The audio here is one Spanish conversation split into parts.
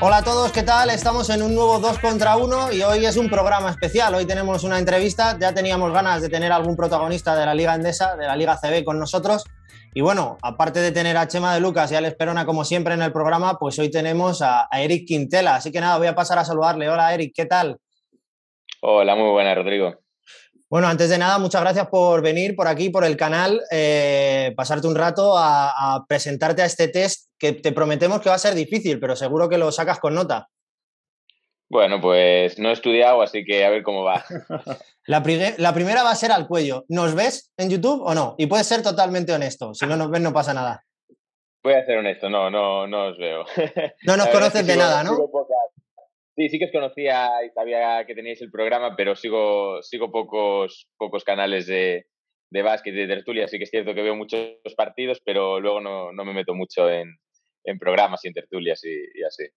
Hola a todos, ¿qué tal? Estamos en un nuevo 2 contra 1 y hoy es un programa especial. Hoy tenemos una entrevista, ya teníamos ganas de tener algún protagonista de la Liga Endesa, de la Liga CB con nosotros. Y bueno, aparte de tener a Chema de Lucas y a Alex Perona como siempre en el programa, pues hoy tenemos a, Eric Quintela. Así que nada, voy a pasar a saludarle. Hola Eric, ¿qué tal? Hola, muy buena Rodrigo. Bueno, antes de nada, muchas gracias por venir por aquí, por el canal, eh, pasarte un rato a, presentarte a este test que te prometemos que va a ser difícil, pero seguro que lo sacas con nota. Bueno, pues no he estudiado, así que a ver cómo va. La, la, primera va a ser al cuello. ¿Nos ves en YouTube o no? Y puedes ser totalmente honesto. Si no nos ves, no pasa nada. Voy a ser honesto, no, no, no os veo. No nos conoces de nada, ¿no? Sí, sí que os conocía y sabía que teníais el programa, pero sigo, sigo pocos, pocos canales de, de básquet y de tertulia, así que es cierto que veo muchos partidos, pero luego no, no me meto mucho en, en, programas y en tertulias y, así.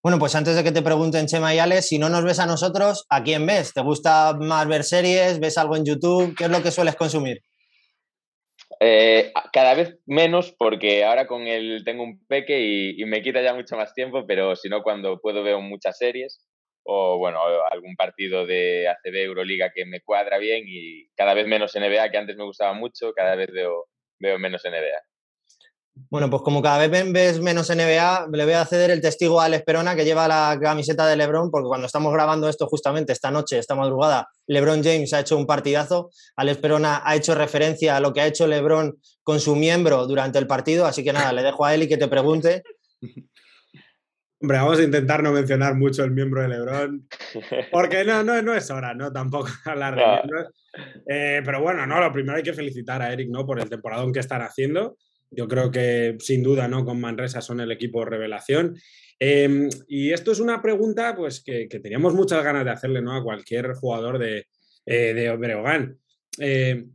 Bueno, pues antes de que te pregunten, Chema y Ale, si no nos ves a nosotros, ¿a quién ves? ¿Te gusta más ver series? ¿Ves algo en YouTube? ¿Qué es lo que sueles consumir? Eh, cada vez menos porque ahora con él tengo un peque y, me quita ya mucho más tiempo, pero si no cuando puedo veo muchas series o bueno, algún partido de ACB Euroliga que me cuadra bien y cada vez menos NBA, que antes me gustaba mucho, cada vez veo, veo menos NBA. Bueno, pues como cada vez ves menos NBA, le voy a ceder el testigo a Alex Perona, que lleva la camiseta de LeBron, porque cuando estamos grabando esto justamente esta noche, esta madrugada, LeBron James ha hecho un partidazo. Alex Perona ha hecho referencia a lo que ha hecho LeBron con su miembro durante el partido, así que nada, le dejo a él y que te pregunte. Hombre, vamos a intentar no mencionar mucho el miembro de LeBron, porque no, no, no es hora, ¿no? Tampoco hablar de miembros. Eh, pero bueno, no, lo primero hay que felicitar a Eric, ¿no? Por el temporadón que están haciendo. Yo creo que sin duda, ¿no? Con Manresa son el equipo revelación. Em, y esto es una pregunta pues, que, teníamos muchas ganas de hacerle ¿no? a cualquier jugador de, eh, de Breogán. Eh,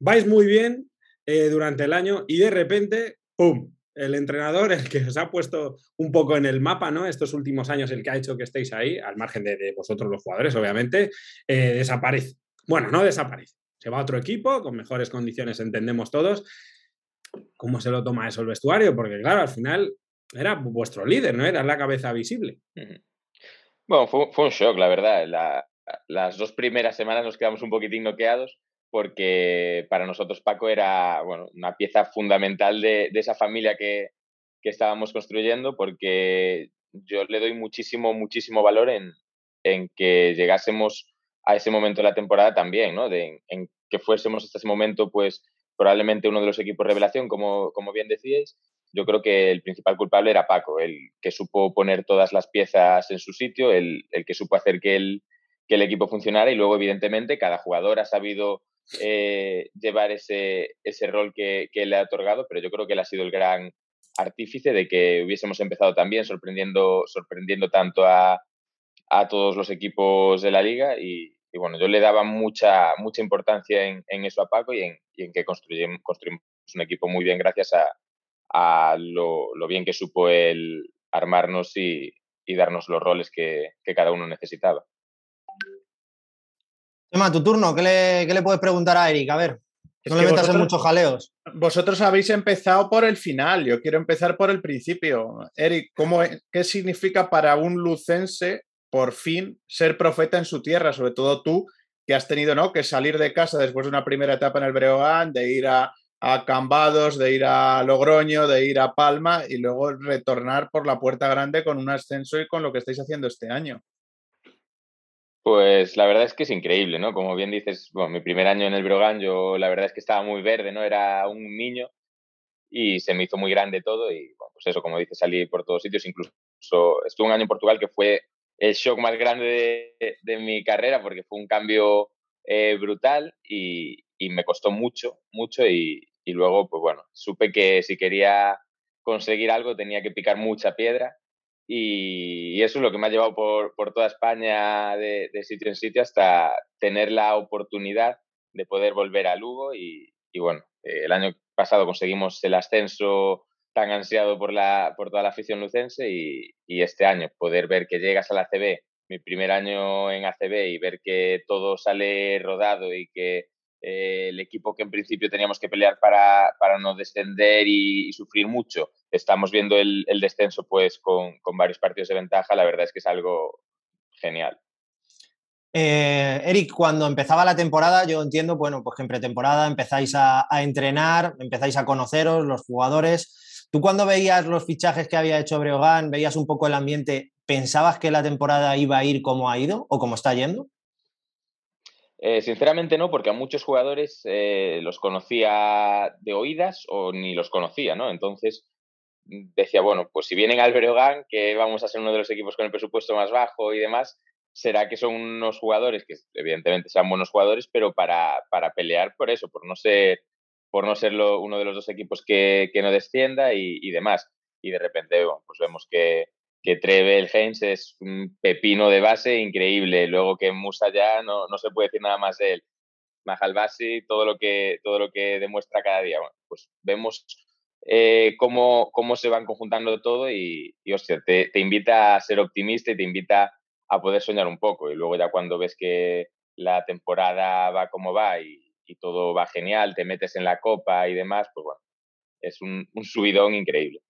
vais muy bien eh, durante el año y de repente, ¡pum! El entrenador, el que os ha puesto un poco en el mapa, ¿no? Estos últimos años, el que ha hecho que estéis ahí, al margen de, de vosotros los jugadores, obviamente, desaparece. Bueno, no desaparece. Se va a otro equipo con mejores condiciones, entendemos todos, cómo se lo toma eso el vestuario, porque claro, al final era vuestro líder, ¿no? Era la cabeza visible. Bueno, fue, un shock, la verdad. las dos primeras semanas nos quedamos un poquitín noqueados porque para nosotros Paco era bueno, una pieza fundamental de, esa familia que, que, estábamos construyendo porque yo le doy muchísimo, muchísimo valor en, en, que llegásemos a ese momento de la temporada también, ¿no? De, en que fuésemos hasta ese momento pues probablemente uno de los equipos revelación, como, como bien decíais. Yo creo que el principal culpable era Paco, el que supo poner todas las piezas en su sitio, el, el que supo hacer que el, que el equipo funcionara y luego, evidentemente, cada jugador ha sabido eh, llevar ese, ese rol que, que, le ha otorgado, pero yo creo que él ha sido el gran artífice de que hubiésemos empezado también sorprendiendo, sorprendiendo tanto a, a todos los equipos de la liga y, y bueno, yo le daba mucha, mucha importancia en, en eso a Paco y en, y en que construimos, construimos, un equipo muy bien gracias a, a lo, lo, bien que supo él armarnos y, y darnos los roles que, que, cada uno necesitaba. Emma, tu turno, ¿qué le, qué le puedes preguntar a Eric? A ver, no le metas en muchos jaleos. Vosotros habéis empezado por el final, yo quiero empezar por el principio. Eric, ¿cómo, ¿qué significa para un lucense por fin ser profeta en su tierra, sobre todo tú, que has tenido ¿no? que salir de casa después de una primera etapa en el Breogán, de ir a, a Cambados, de ir a Logroño, de ir a Palma y luego retornar por la puerta grande con un ascenso y con lo que estáis haciendo este año. Pues la verdad es que es increíble, ¿no? Como bien dices, bueno, mi primer año en el Brogan, yo la verdad es que estaba muy verde, ¿no? Era un niño y se me hizo muy grande todo y, bueno, pues eso, como dices, salí por todos sitios, incluso estuve un año en Portugal que fue el shock más grande de, mi carrera porque fue un cambio eh, brutal y, me costó mucho, mucho y, luego, pues bueno, supe que si quería conseguir algo tenía que picar mucha piedra y, eso es lo que me ha llevado por, toda España de, sitio en sitio hasta tener la oportunidad de poder volver a Lugo y, bueno, eh, el año pasado conseguimos el ascenso tan ansiado por, la, por toda la afición lucense y, este año poder ver que llegas a la ACB, mi primer año en ACB y ver que todo sale rodado y que eh, el equipo que en principio teníamos que pelear para, no descender y, sufrir mucho, estamos viendo el, descenso pues con, varios partidos de ventaja, la verdad es que es algo genial. Eh, Eric, cuando empezaba la temporada, yo entiendo, bueno, pues que en pretemporada empezáis a, entrenar, empezáis a conoceros los jugadores. ¿Tú cuando veías los fichajes que había hecho Breogán, veías un poco el ambiente, pensabas que la temporada iba a ir como ha ido o como está yendo? Eh, sinceramente no, porque a muchos jugadores eh, los conocía de oídas o ni los conocía, ¿no? Entonces mm, decía, bueno, pues si vienen al Breogán, que vamos a ser uno de los equipos con el presupuesto más bajo y demás, será que son unos jugadores que evidentemente sean buenos jugadores, pero para, para pelear por eso, por no ser, por no ser uno de los dos equipos que, no descienda y, y, demás. Y de repente, bueno, pues vemos que, que Trevel Heinz es un pepino de base increíble. Luego que Musa ya no, no se puede decir nada más de él. Mahalbasi, todo lo que, todo lo que demuestra cada día. Bueno, pues vemos eh, cómo, cómo, se van conjuntando todo y, y hostia, te, te, invita a ser optimista y te invita a poder soñar un poco. Y luego ya cuando ves que la temporada va como va y, y todo va genial, te metes en la copa y demás, pues bueno, es un, subidón increíble.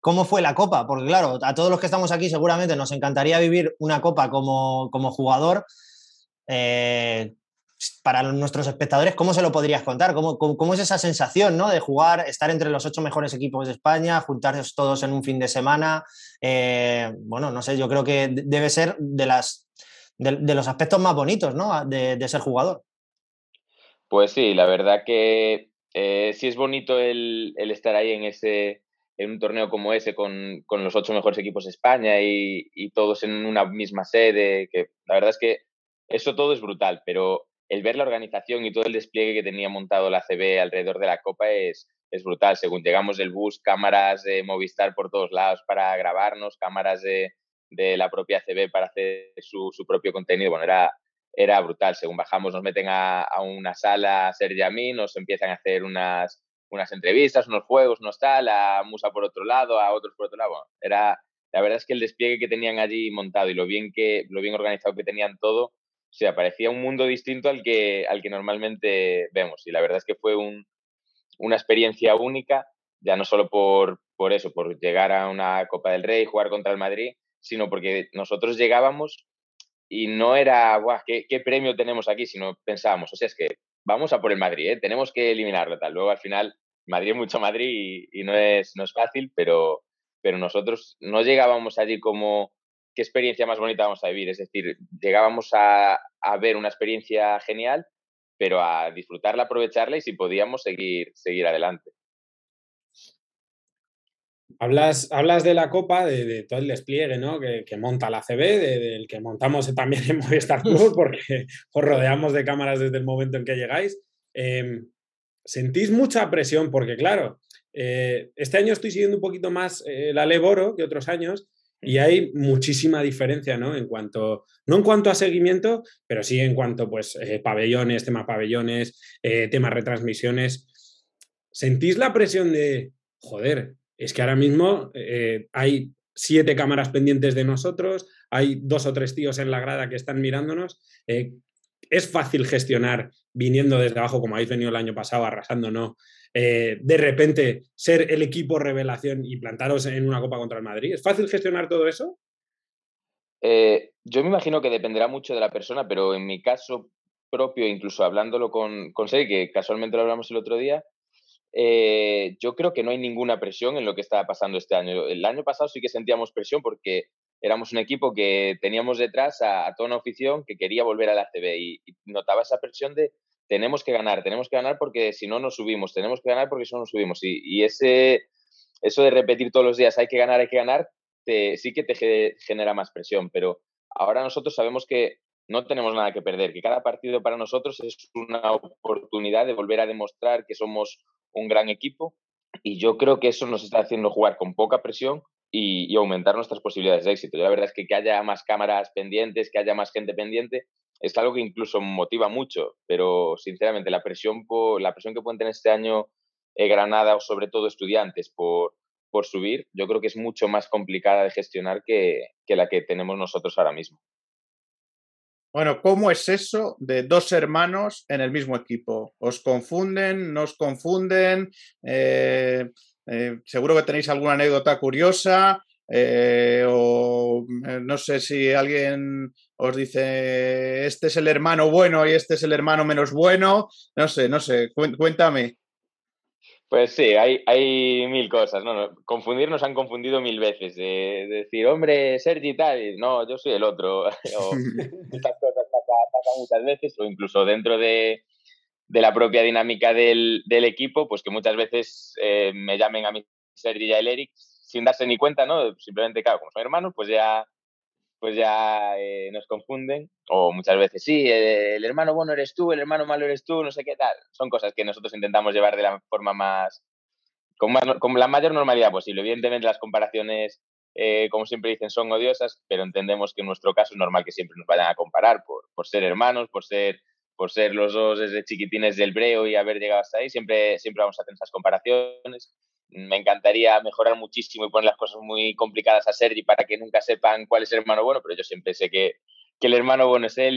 ¿Cómo fue la Copa? Porque claro, a todos los que estamos aquí seguramente nos encantaría vivir una Copa como, como jugador. Eh, para nuestros espectadores, ¿cómo se lo podrías contar? ¿Cómo, cómo, es esa sensación ¿no? de jugar, estar entre los ocho mejores equipos de España, juntarse todos en un fin de semana? Eh, bueno, no sé, yo creo que debe ser de, las, de, los aspectos más bonitos ¿no? de, ser jugador. Pues sí, la verdad que eh, sí es bonito el, el, estar ahí en ese, en un torneo como ese con, los ocho mejores equipos de España y, todos en una misma sede, que la verdad es que eso todo es brutal, pero el ver la organización y todo el despliegue que tenía montado la CB alrededor de la Copa es, brutal. Según llegamos del bus, cámaras de Movistar por todos lados para grabarnos, cámaras de, de la propia CB para hacer su, su, propio contenido. Bueno, era, era brutal. Según bajamos, nos meten a, a una sala a hacer mí nos empiezan a hacer unas unas entrevistas, unos juegos, unos tal, a Musa por otro lado, a otros por otro lado. era, la verdad es que el despliegue que tenían allí montado y lo bien, que, lo bien organizado que tenían todo, o sea, parecía un mundo distinto al que, al que normalmente vemos. Y la verdad es que fue un, una experiencia única, ya no solo por, por eso, por llegar a una Copa del Rey, jugar contra el Madrid, sino porque nosotros llegábamos y no era, guau, ¿qué, ¿qué, premio tenemos aquí? Sino pensábamos, o sea, es que vamos a por el Madrid, ¿eh? tenemos que eliminarlo. Tal. Luego al final, Madrid es mucho Madrid y, no, es, no es fácil, pero, pero nosotros no llegábamos allí como qué experiencia más bonita vamos a vivir. Es decir, llegábamos a, a ver una experiencia genial, pero a disfrutarla, aprovecharla y si podíamos seguir, seguir adelante. Hablas, hablas de la Copa, de, todo el despliegue ¿no? que, monta la CB, del que montamos también en Movistar Club, porque os rodeamos de cámaras desde el momento en que llegáis. Em, ¿Sentís mucha presión? Porque claro, eh, este año estoy siguiendo un poquito más eh, la Leboro que otros años y hay muchísima diferencia, ¿no? En cuanto, no en cuanto a seguimiento, pero sí en cuanto, pues, eh, pabellones, tema pabellones, temas retransmisiones. ¿Sentís la presión de, joder, es que ahora mismo eh, hay siete cámaras pendientes de nosotros, hay dos o tres tíos en la grada que están mirándonos. Eh, es fácil gestionar viniendo desde abajo, como habéis venido el año pasado, arrasando, ¿no? Eh, de repente ser el equipo revelación y plantaros en una copa contra el Madrid. ¿Es fácil gestionar todo eso? yo me imagino que dependerá mucho de la persona, pero en mi caso propio, incluso hablándolo con, con que casualmente lo hablamos el otro día, eh, yo creo que no hay ninguna presión en lo que estaba pasando este año. El año pasado sí que sentíamos presión porque éramos un equipo que teníamos detrás a, toda una afición que quería volver a la CB y, notaba esa presión de tenemos que ganar, tenemos que ganar porque si no nos subimos, tenemos que ganar porque si no nos subimos. Y, ese, eso de repetir todos los días hay que ganar, hay que ganar, sí que te genera más presión. Pero ahora nosotros sabemos que no tenemos nada que perder, que cada partido para nosotros es una oportunidad de volver a demostrar que somos un gran equipo y yo creo que eso nos está haciendo jugar con poca presión y, aumentar nuestras posibilidades de éxito. la verdad es que que haya más cámaras pendientes, que haya más gente pendiente, es algo que incluso motiva mucho, pero sinceramente la presión, por, la presión que pueden tener este año eh, Granada o sobre todo estudiantes por, por subir, yo creo que es mucho más complicada de gestionar que, que la que tenemos nosotros ahora mismo. Bueno, ¿cómo es eso de dos hermanos en el mismo equipo? ¿Os confunden? ¿No os confunden? Eh, eh, seguro que tenéis alguna anécdota curiosa. Eh, o no sé si alguien os dice este es el hermano bueno y este es el hermano menos bueno. No sé, no sé. Cuéntame. Pues sí, hay, hay mil cosas, ¿no? Confundir nos han confundido mil veces. De, decir, hombre, Sergi tal, no, yo soy el otro. o, estas cosas pasan, muchas veces, o incluso dentro de, de la propia dinámica del, del, equipo, pues que muchas veces eh, me llamen a mí Sergi y a el Eric sin darse ni cuenta, ¿no? Simplemente, claro, como son hermanos, pues ya pues ya eh, nos confunden. O muchas veces, sí, el, hermano bueno eres tú, el hermano malo eres tú, no sé qué tal. Son cosas que nosotros intentamos llevar de la forma más, con, la mayor normalidad posible. Evidentemente las comparaciones, eh, como siempre dicen, son odiosas, pero entendemos que en nuestro caso es normal que siempre nos vayan a comparar por, por ser hermanos, por ser por ser los dos desde chiquitines del breo y haber llegado hasta ahí, siempre, siempre vamos a tener esas comparaciones me encantaría mejorar muchísimo y poner las cosas muy complicadas a Sergi para que nunca sepan cuál es el hermano bueno, pero yo siempre sé que, el hermano bueno es él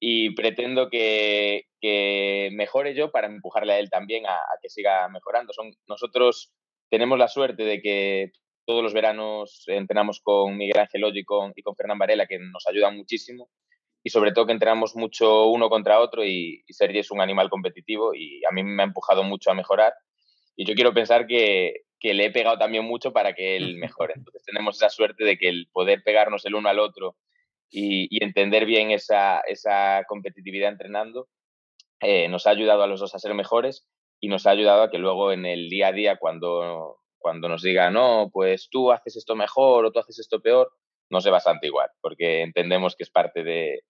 y, pretendo que, mejore yo para empujarle a él también a, que siga mejorando. Son, nosotros tenemos la suerte de que todos los veranos entrenamos con Miguel Ángel y con, y con Fernán Varela, que nos ayudan muchísimo. Y sobre todo que entrenamos mucho uno contra otro y, y Sergi es un animal competitivo y a mí me ha empujado mucho a mejorar y yo quiero pensar que, que le he pegado también mucho para que él mejore. Entonces tenemos esa suerte de que el poder pegarnos el uno al otro y, entender bien esa, esa competitividad entrenando eh, nos ha ayudado a los dos a ser mejores y nos ha ayudado a que luego en el día a día cuando, cuando nos diga, no, pues tú haces esto mejor o tú haces esto peor, no se bastante igual, porque entendemos que es parte de,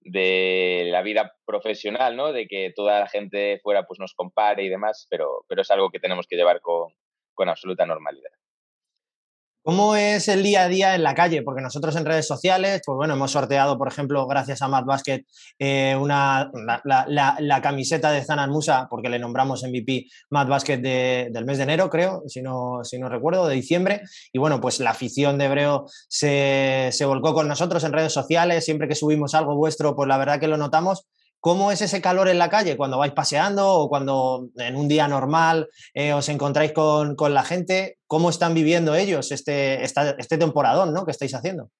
de la vida profesional, ¿no? De que toda la gente fuera pues nos compare y demás, pero, pero es algo que tenemos que llevar con, con absoluta normalidad. ¿Cómo es el día a día en la calle? Porque nosotros en redes sociales, pues bueno, hemos sorteado, por ejemplo, gracias a Matt Basket, eh, una, la, camiseta de Zanan Musa, porque le nombramos MVP Matt Basket del mes de enero, creo, si no, si no recuerdo, de diciembre. Y bueno, pues la afición de Hebreo se, se volcó con nosotros en redes sociales. Siempre que subimos algo vuestro, pues la verdad que lo notamos. ¿Cómo es ese calor en la calle cuando vais paseando o cuando en un día normal eh, os encontráis con, la gente? ¿Cómo están viviendo ellos este, este temporadón ¿no? que estáis haciendo?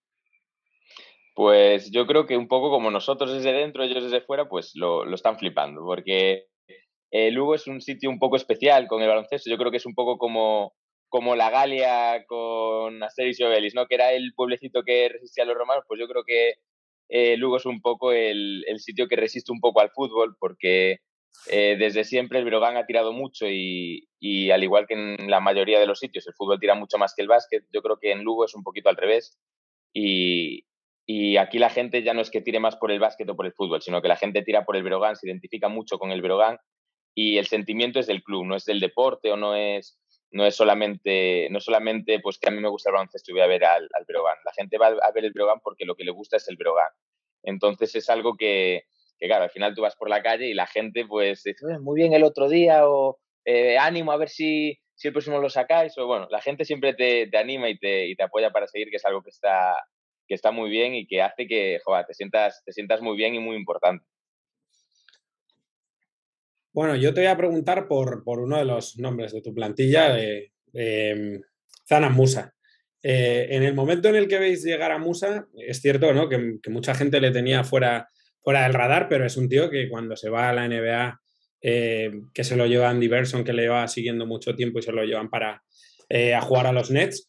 Pues yo creo que un poco como nosotros desde dentro, ellos desde fuera, pues lo, están flipando, porque eh, Lugo es un sitio un poco especial con el baloncesto. Yo creo que es un poco como, como la Galia con Asterix y Obelix, ¿no? Que era el pueblecito que resistía a los romanos, pues yo creo que eh, Lugo es un poco el, sitio que resiste un poco al fútbol porque eh, desde siempre el Brogan ha tirado mucho y, al igual que en la mayoría de los sitios el fútbol tira mucho más que el básquet, yo creo que en Lugo es un poquito al revés y, aquí la gente ya no es que tire más por el básquet o por el fútbol, sino que la gente tira por el Brogan, se identifica mucho con el Brogan y el sentimiento es del club, no es del deporte o no es no es solamente, no solamente pues que a mí me gusta el baloncesto y voy a ver al, al Brogan. La gente va a ver el Brogan porque lo que le gusta es el Brogan. Entonces es algo que, que, claro, al final tú vas por la calle y la gente pues dice, muy bien el otro día o eh, ánimo a ver si, si el próximo lo sacáis. O bueno, la gente siempre te, te anima y te, y te, apoya para seguir, que es algo que está, que está muy bien y que hace que joder, te, sientas, te sientas muy bien y muy importante. Bueno, yo te voy a preguntar por, uno de los nombres de tu plantilla, de, em, Zana Musa. Eh, en el momento en el que veis llegar a Musa, es cierto ¿no? que, mucha gente le tenía fuera, fuera del radar, pero es un tío que cuando se va a la NBA, eh, que se lo lleva Andy Berson, que le lleva siguiendo mucho tiempo y se lo llevan para eh, a jugar a los Nets,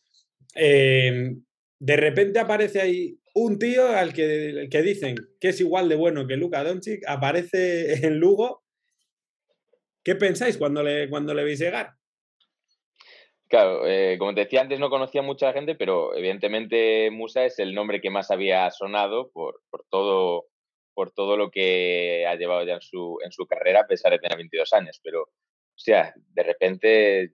de repente aparece ahí un tío al que, que, dicen que es igual de bueno que Luka Doncic, aparece en Lugo ¿Qué pensáis cuando le, cuando le veis llegar? Claro, eh, como te decía antes, no conocía mucha gente, pero evidentemente Musa es el nombre que más había sonado por, por, todo, por todo lo que ha llevado ya en su, en su carrera, a pesar de tener 22 años. Pero, o sea, de repente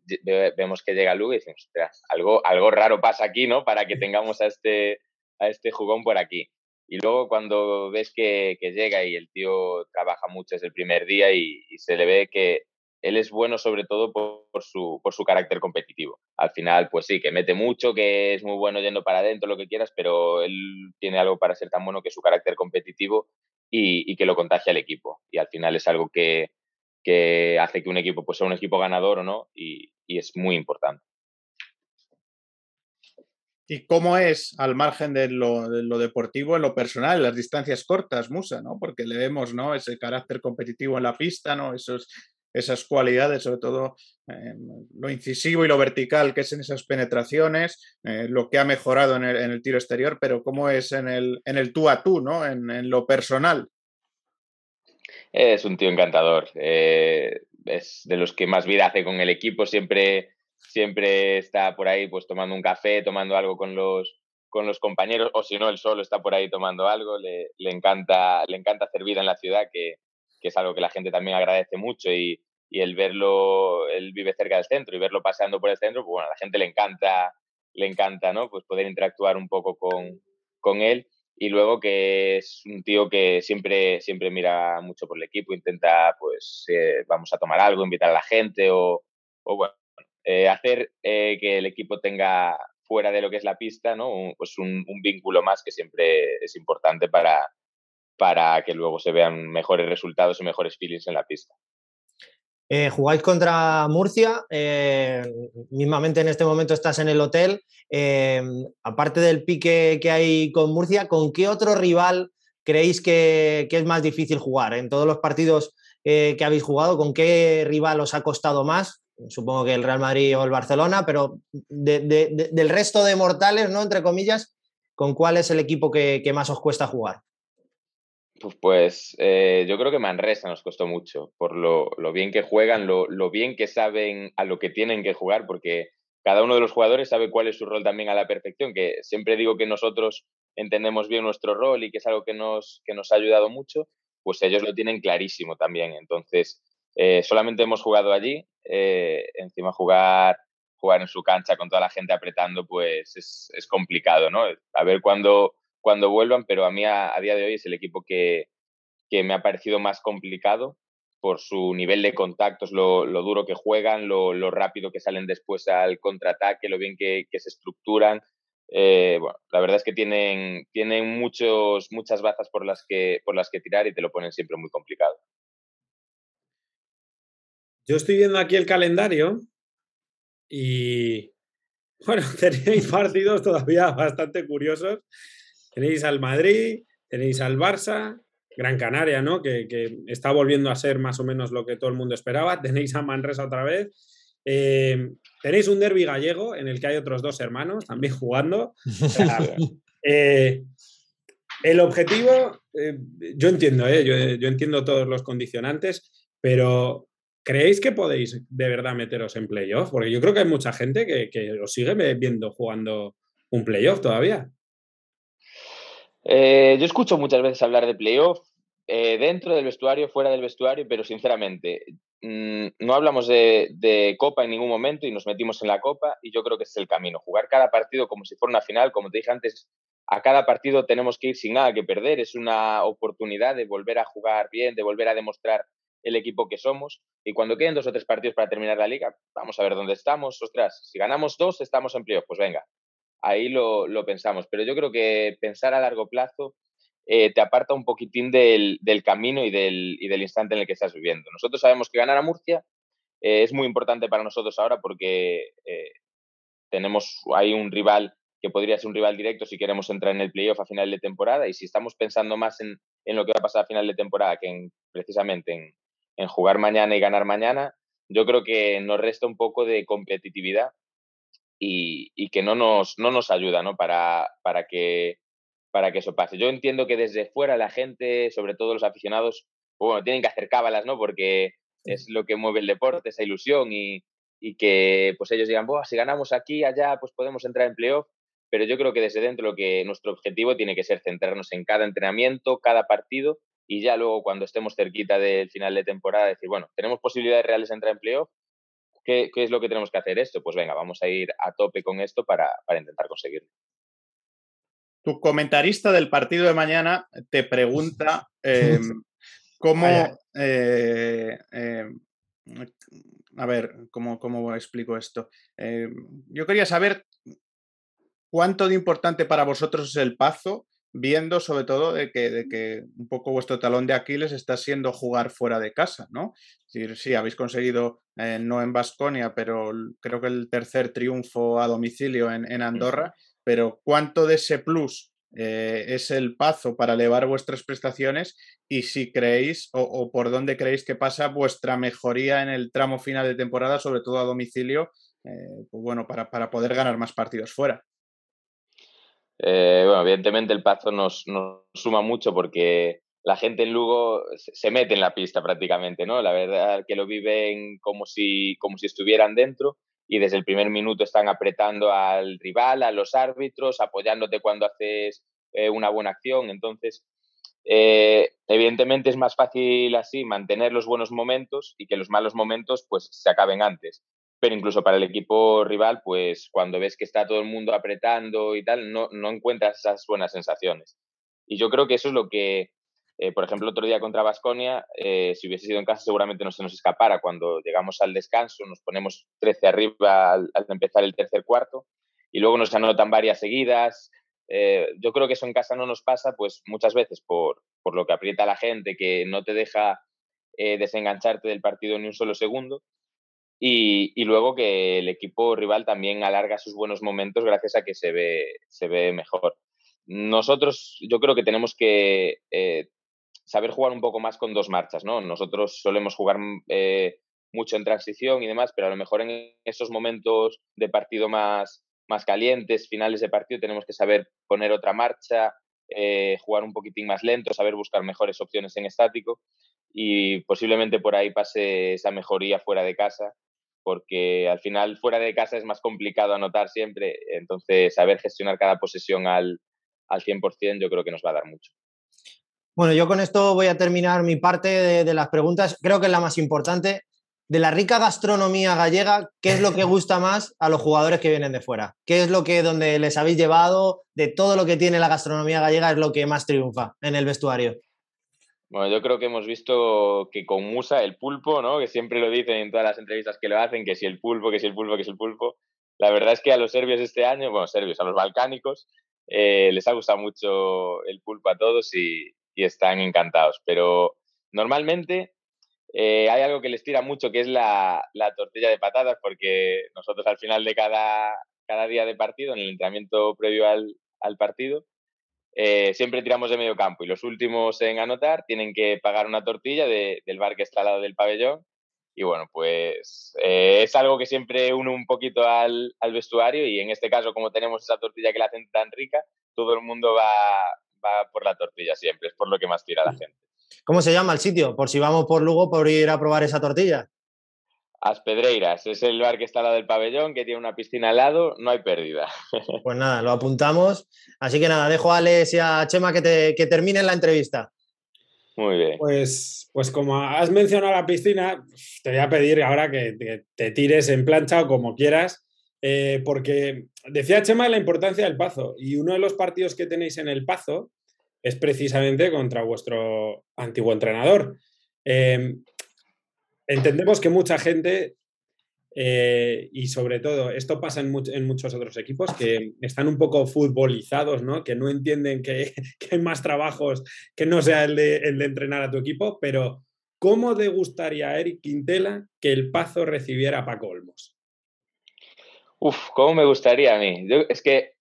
vemos que llega Lugo y decimos, algo, algo raro pasa aquí, ¿no? Para que tengamos a este, a este jugón por aquí. Y luego cuando ves que, llega y el tío trabaja mucho desde el primer día y, se le ve que él es bueno sobre todo por, su, por su carácter competitivo. Al final, pues sí, que mete mucho, que es muy bueno yendo para adentro, lo que quieras, pero él tiene algo para ser tan bueno que su carácter competitivo y, que lo contagia al equipo. Y al final es algo que, que hace que un equipo pues, sea un equipo ganador o no, y es muy importante. ¿Y cómo es, al margen de lo, deportivo, en lo personal, las distancias cortas, Musa, ¿no? Porque le vemos, ¿no? Ese carácter competitivo en la pista, ¿no? Esos, esas cualidades, sobre todo lo incisivo y lo vertical que es en esas penetraciones, eh, lo que ha mejorado en el, tiro exterior, pero cómo es en el, en el tú a tú, ¿no? En, lo personal. Es un tío encantador. Eh, es de los que más vida hace con el equipo. Siempre siempre está por ahí pues tomando un café, tomando algo con los, con los compañeros, o si no, él solo está por ahí tomando algo, le, le encanta, le encanta hacer vida en la ciudad, que, que, es algo que la gente también agradece mucho y, y, el verlo, él vive cerca del centro y verlo paseando por el centro, pues bueno, a la gente le encanta, le encanta, ¿no? Pues poder interactuar un poco con, con él y luego que es un tío que siempre, siempre mira mucho por el equipo, intenta, pues, eh, vamos a tomar algo, invitar a la gente o, o bueno, eh, hacer eh, que el equipo tenga fuera de lo que es la pista, ¿no? Un, pues un, vínculo más que siempre es importante para, para que luego se vean mejores resultados y mejores feelings en la pista. Eh, jugáis contra Murcia, mismamente en este momento estás en el hotel. aparte del pique que hay con Murcia, ¿con qué otro rival creéis que, que es más difícil jugar? En todos los partidos que habéis jugado, ¿con qué rival os ha costado más? Supongo que el Real Madrid o el Barcelona, pero del resto de mortales, ¿no? Entre comillas, ¿con cuál es el equipo que, más os cuesta jugar? Pues, pues eh, yo creo que Manresa nos costó mucho, por lo, bien que juegan, lo, bien que saben a lo que tienen que jugar, porque cada uno de los jugadores sabe cuál es su rol también a la perfección, que siempre digo que nosotros entendemos bien nuestro rol y que es algo que nos, ha ayudado mucho, pues ellos lo tienen clarísimo también. Entonces, eh, solamente hemos jugado allí, eh, encima jugar, jugar en su cancha con toda la gente apretando, pues es, complicado, ¿no? A ver cuándo, cuando vuelvan, pero a mí a, día de hoy es el equipo que, me ha parecido más complicado por su nivel de contactos, lo, duro que juegan, lo, rápido que salen después al contraataque, lo bien que, se estructuran. Eh, bueno, la verdad es que tienen, tienen muchos, muchas bazas por las, que, por las que tirar y te lo ponen siempre muy complicado. Yo estoy viendo aquí el calendario y, bueno, tenéis partidos todavía bastante curiosos. Tenéis al Madrid, tenéis al Barça, Gran Canaria, ¿no? Que, está volviendo a ser más o menos lo que todo el mundo esperaba. Tenéis a Manresa otra vez. Eh, tenéis un derby gallego en el que hay otros dos hermanos también jugando. Eh, el objetivo, eh, yo entiendo, yo, yo, entiendo todos los condicionantes, pero ¿Creéis que podéis de verdad meteros en playoff? Porque yo creo que hay mucha gente que, os sigue viendo jugando un playoff todavía. Eh, yo escucho muchas veces hablar de playoff eh, dentro del vestuario, fuera del vestuario, pero sinceramente mm, no hablamos de, copa en ningún momento y nos metimos en la copa y yo creo que es el camino. Jugar cada partido como si fuera una final, como te dije antes, a cada partido tenemos que ir sin nada que perder. Es una oportunidad de volver a jugar bien, de volver a demostrar el equipo que somos. Y cuando queden dos o tres partidos para terminar la liga, vamos a ver dónde estamos. Ostras, si ganamos dos, estamos en playoff. Pues venga, ahí lo, pensamos. Pero yo creo que pensar a largo plazo eh, te aparta un poquitín del, camino y del, del, instante en el que estás viviendo. Nosotros sabemos que ganar a Murcia eh, es muy importante para nosotros ahora porque eh, tenemos ahí un rival que podría ser un rival directo si queremos entrar en el playoff a final de temporada y si estamos pensando más en, en, lo que va a pasar a final de temporada que en, precisamente en, en jugar mañana y ganar mañana, yo creo que nos resta un poco de competitividad y, que no nos, no nos ayuda ¿no? Para, para, que, para que eso pase. Yo entiendo que desde fuera la gente, sobre todo los aficionados, bueno, tienen que hacer cábalas, ¿no? Porque es lo que mueve el deporte, esa ilusión y, que pues ellos digan, si ganamos aquí, allá, pues podemos entrar en playoff. Pero yo creo que desde dentro lo que nuestro objetivo tiene que ser centrarnos en cada entrenamiento, cada partido y ya luego cuando estemos cerquita del final de temporada decir, bueno, tenemos posibilidades reales de entrar en playoff, ¿qué, ¿qué, es lo que tenemos que hacer esto? Pues venga, vamos a ir a tope con esto para, para intentar conseguirlo. Tu comentarista del partido de mañana te pregunta em, cómo, eh, em, a ver, ¿cómo, cómo explico esto? Eh, yo quería saber cuánto de importante para vosotros es el Pazo, viendo sobre todo de que, de que un poco vuestro talón de Aquiles está siendo jugar fuera de casa, ¿no? Es decir, sí, habéis conseguido, eh, no en Basconia, pero creo que el tercer triunfo a domicilio en, en Andorra, pero cuánto de ese plus eh, es el pazo para elevar vuestras prestaciones y si creéis o, por dónde creéis que pasa vuestra mejoría en el tramo final de temporada, sobre todo a domicilio, eh, pues bueno, para, poder ganar más partidos fuera. Eh, bueno, evidentemente el pazo nos, suma mucho porque la gente en Lugo se mete en la pista prácticamente, ¿no? La verdad que lo viven como si, como si estuvieran dentro y desde el primer minuto están apretando al rival, a los árbitros, apoyándote cuando haces eh, una buena acción. Entonces, eh, evidentemente es más fácil así mantener los buenos momentos y que los malos momentos pues se acaben antes. Incluso para el equipo rival, pues cuando ves que está todo el mundo apretando y tal, no, encuentras esas buenas sensaciones. Y yo creo que eso es lo que eh, por ejemplo, otro día contra Basconia, eh, si hubiese sido en casa, seguramente no se nos escapara. Cuando llegamos al descanso, nos ponemos 13 arriba al, empezar el tercer cuarto y luego nos anotan varias seguidas. Eh, yo creo que eso en casa no nos pasa, pues muchas veces por, por lo que aprieta la gente, que no te deja desengancharte del partido ni un solo segundo. Y, luego que el equipo rival también alarga sus buenos momentos gracias a que se ve, se ve mejor. Nosotros, yo creo que tenemos que saber jugar un poco más con dos marchas, ¿no? Nosotros solemos jugar eh, mucho en transición y demás, pero a lo mejor en esos momentos de partido más, más calientes, finales de partido, tenemos que saber poner otra marcha, eh, jugar un poquitín más lento, saber buscar mejores opciones en estático y posiblemente por ahí pase esa mejoría fuera de casa, porque al final fuera de casa es más complicado anotar siempre, entonces saber gestionar cada posesión al, al 100% yo creo que nos va a dar mucho. Bueno, yo con esto voy a terminar mi parte de, las preguntas. Creo que es la más importante. De la rica gastronomía gallega, ¿qué es lo que gusta más a los jugadores que vienen de fuera? ¿Qué es lo que donde les habéis llevado? De todo lo que tiene la gastronomía gallega es lo que más triunfa en el vestuario. Bueno, yo creo que hemos visto que con Musa el pulpo, ¿no? Que siempre lo dicen en todas las entrevistas que lo hacen, que si el pulpo, que si el pulpo, que si el pulpo. La verdad es que a los serbios este año, bueno, serbios, a los balcánicos, eh, les ha gustado mucho el pulpo a todos y, y están encantados. Pero normalmente eh, hay algo que les tira mucho, que es la, tortilla de patatas, porque nosotros al final de cada, cada día de partido, en el entrenamiento previo al, partido, eh, siempre tiramos de medio campo y los últimos en anotar tienen que pagar una tortilla del bar que está al lado del pabellón. Y bueno, pues eh, es algo que siempre une un poquito al, al, vestuario y en este caso, como tenemos esa tortilla que la hacen tan rica, todo el mundo va, por la tortilla siempre, es por lo que más tira la mm. gente. ¿Cómo se llama el sitio? Por si vamos por Lugo, por ir a probar esa tortilla. Aspedreiras, es el bar que está al lado del pabellón, que tiene una piscina al lado, no hay pérdida. Pues nada, lo apuntamos. Así que nada, dejo a Alex y a Chema que, te, que terminen la entrevista. Muy bien. Pues, pues como has mencionado la piscina, te voy a pedir ahora que te, tires en plancha o como quieras, eh, porque decía Chema la importancia del Pazo y uno de los partidos que tenéis en el Pazo es precisamente contra vuestro antiguo entrenador. Em, entendemos que mucha gente, eh, y sobre todo, esto pasa en, muchos otros equipos, que están un poco futbolizados, ¿no? que no entienden que, hay más trabajos que no sea el de, el de entrenar a tu equipo, pero ¿cómo te gustaría a Eric Quintela que el Pazo recibiera a Paco Olmos? Uf, ¿cómo me gustaría a mí? es que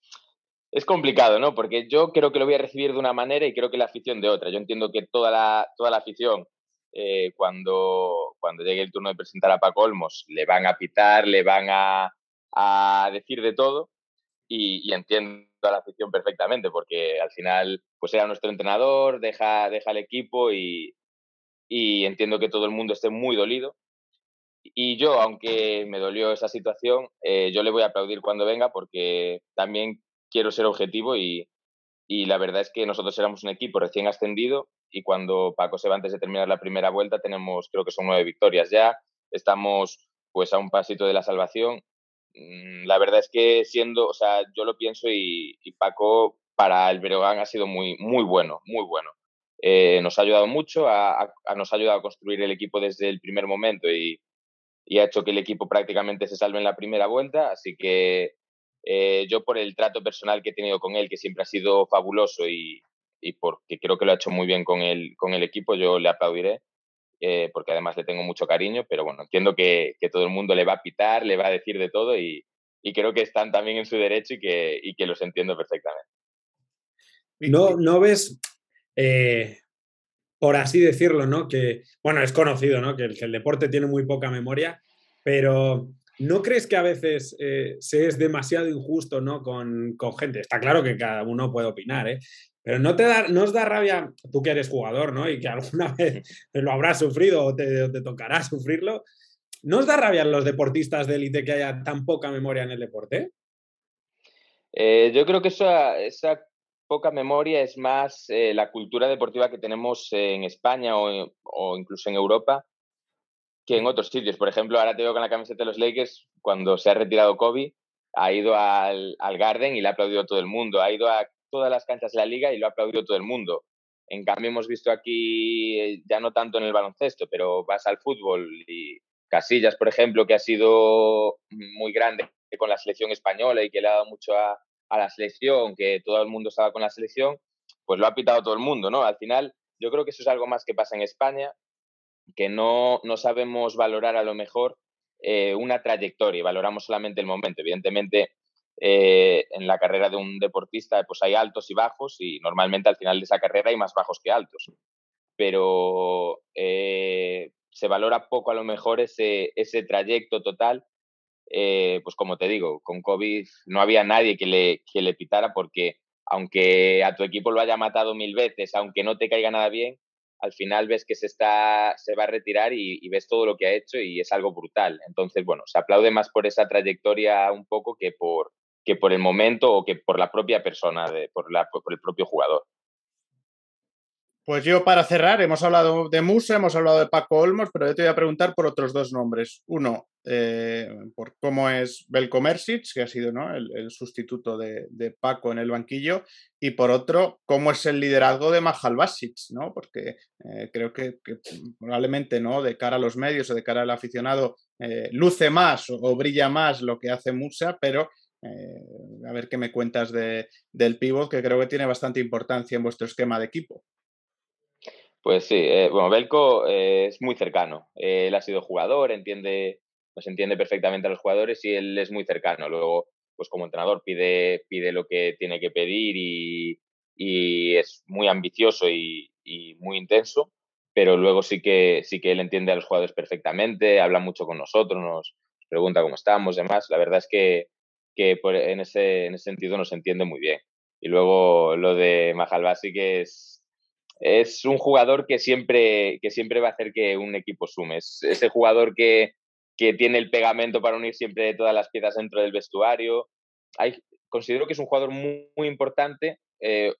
es complicado, ¿no? Porque yo creo que lo voy a recibir de una manera y creo que la afición de otra. Yo entiendo que toda la, toda la afición, eh, cuando, cuando llegue el turno de presentar a Paco Olmos, le van a pitar, le van a, decir de todo y, entiendo a la afición perfectamente porque al final pues era nuestro entrenador, deja, deja el equipo y, y entiendo que todo el mundo esté muy dolido. Y yo, aunque me dolió esa situación, eh, yo le voy a aplaudir cuando venga porque también quiero ser objetivo y, y, la verdad es que nosotros éramos un equipo recién ascendido y cuando Paco se va antes de terminar la primera vuelta tenemos, creo que son nueve victorias ya, estamos pues a un pasito de la salvación. Mm, la verdad es que siendo, o sea, yo lo pienso y, Paco para el Breogán ha sido muy, muy bueno, muy bueno. Eh, nos ha ayudado mucho, a, nos ha ayudado a construir el equipo desde el primer momento y, y ha hecho que el equipo prácticamente se salve en la primera vuelta, así que eh, yo por el trato personal que he tenido con él, que siempre ha sido fabuloso y, y porque creo que lo ha hecho muy bien con el, con el equipo, yo le aplaudiré, eh, porque además le tengo mucho cariño, pero bueno, entiendo que, que, todo el mundo le va a pitar, le va a decir de todo y, y creo que están también en su derecho y que, y que los entiendo perfectamente. No, no ves, eh, por así decirlo, ¿no? Que, bueno, es conocido, ¿no? Que el, que el deporte tiene muy poca memoria, pero ¿no crees que a veces eh, se es demasiado injusto, ¿no? Con, con, gente. Está claro que cada uno puede opinar, ¿eh? Pero no te da, no os da rabia, tú que eres jugador, ¿no? Y que alguna vez lo habrás sufrido o te, te tocará sufrirlo. ¿No os da rabia a los deportistas de élite que haya tan poca memoria en el deporte? Eh, yo creo que esa, esa, poca memoria es más eh, la cultura deportiva que tenemos en España o, o, incluso en Europa que en otros sitios. Por ejemplo, ahora te veo con la camiseta de los Lakers, cuando se ha retirado Kobe, ha ido al, al Garden y le ha aplaudido todo el mundo. Ha ido a todas las canchas de la liga y lo ha aplaudido todo el mundo. En cambio, hemos visto aquí, eh, ya no tanto en el baloncesto, pero vas al fútbol y Casillas, por ejemplo, que ha sido muy grande con la selección española y que le ha dado mucho a, a la selección, que todo el mundo estaba con la selección, pues lo ha pitado todo el mundo, ¿no? Al final, yo creo que eso es algo más que pasa en España, que no, no sabemos valorar a lo mejor eh, una trayectoria, valoramos solamente el momento. Evidentemente, eh, en la carrera de un deportista pues hay altos y bajos y normalmente al final de esa carrera hay más bajos que altos. Pero eh, se valora poco a lo mejor ese, ese trayecto total. Eh, pues como te digo, con COVID no había nadie que le, que le pitara porque aunque a tu equipo lo haya matado mil veces, aunque no te caiga nada bien, al final ves que se, está, se va a retirar y, ves todo lo que ha hecho y es algo brutal. Entonces, bueno, se aplaude más por esa trayectoria un poco que por, que por el momento o que por la propia persona, de, por, la, por el propio jugador. Pues yo para cerrar, hemos hablado de Musa, hemos hablado de Paco Olmos, pero yo te voy a preguntar por otros dos nombres. Uno, eh, por cómo es Belko Mersic, que ha sido ¿no? el, sustituto de, Paco en el banquillo, y por otro, cómo es el liderazgo de Mahal Basic, ¿no? porque eh, creo que, probablemente ¿no? de cara a los medios o de cara al aficionado eh, luce más o, brilla más lo que hace Musa, pero eh, a ver qué me cuentas de, del pivot, que creo que tiene bastante importancia en vuestro esquema de equipo. Pues sí, eh, bueno, Belko eh, es muy cercano. Él ha sido jugador, entiende, nos entiende perfectamente a los jugadores y él es muy cercano. Luego, pues como entrenador pide, pide lo que tiene que pedir y, es muy ambicioso y, muy intenso, pero luego sí que, sí que él entiende a los jugadores perfectamente, habla mucho con nosotros, nos pregunta cómo estamos, demás. La verdad es que, que por, en, ese, en ese sentido nos entiende muy bien. Y luego lo de Mahalbasi, que es es un jugador que siempre, que siempre va a hacer que un equipo sume. Es ese jugador que, que tiene el pegamento para unir siempre todas las piezas dentro del vestuario. Hay, considero que es un jugador muy, importante, eh,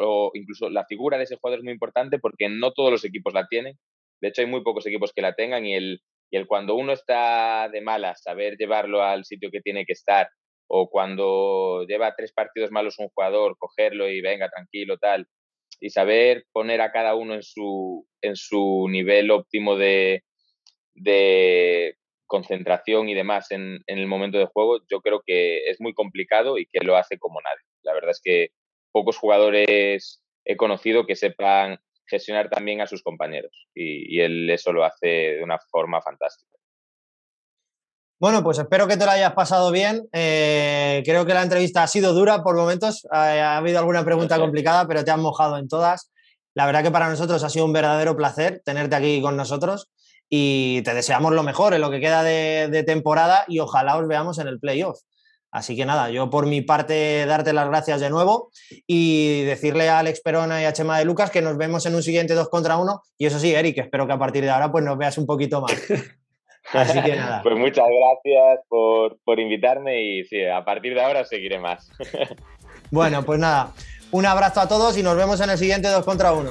o incluso la figura de ese jugador es muy importante porque no todos los equipos la tienen. De hecho, hay muy pocos equipos que la tengan y el, y el cuando uno está de malas, saber llevarlo al sitio que tiene que estar, o cuando lleva tres partidos malos un jugador, cogerlo y venga tranquilo, tal, y saber poner a cada uno en su, en su nivel óptimo de, de concentración y demás en, en, el momento de juego, yo creo que es muy complicado y que lo hace como nadie. La verdad es que pocos jugadores he conocido que sepan gestionar también a sus compañeros y, y él eso lo hace de una forma fantástica. Bueno, pues espero que te lo hayas pasado bien. Eh, creo que la entrevista ha sido dura por momentos. Ha, ha habido alguna pregunta complicada, pero te has mojado en todas. La verdad que para nosotros ha sido un verdadero placer tenerte aquí con nosotros y te deseamos lo mejor en lo que queda de, de temporada y ojalá os veamos en el playoff. Así que nada, yo por mi parte darte las gracias de nuevo y decirle a Alex Perona y a Chema de Lucas que nos vemos en un siguiente 2 contra 1 y eso sí, Eric, espero que a partir de ahora pues nos veas un poquito más. Así que nada. pues muchas gracias por, por, invitarme y sí, a partir de ahora seguiré más. bueno, pues nada, un abrazo a todos y nos vemos en el siguiente 2 contra 1.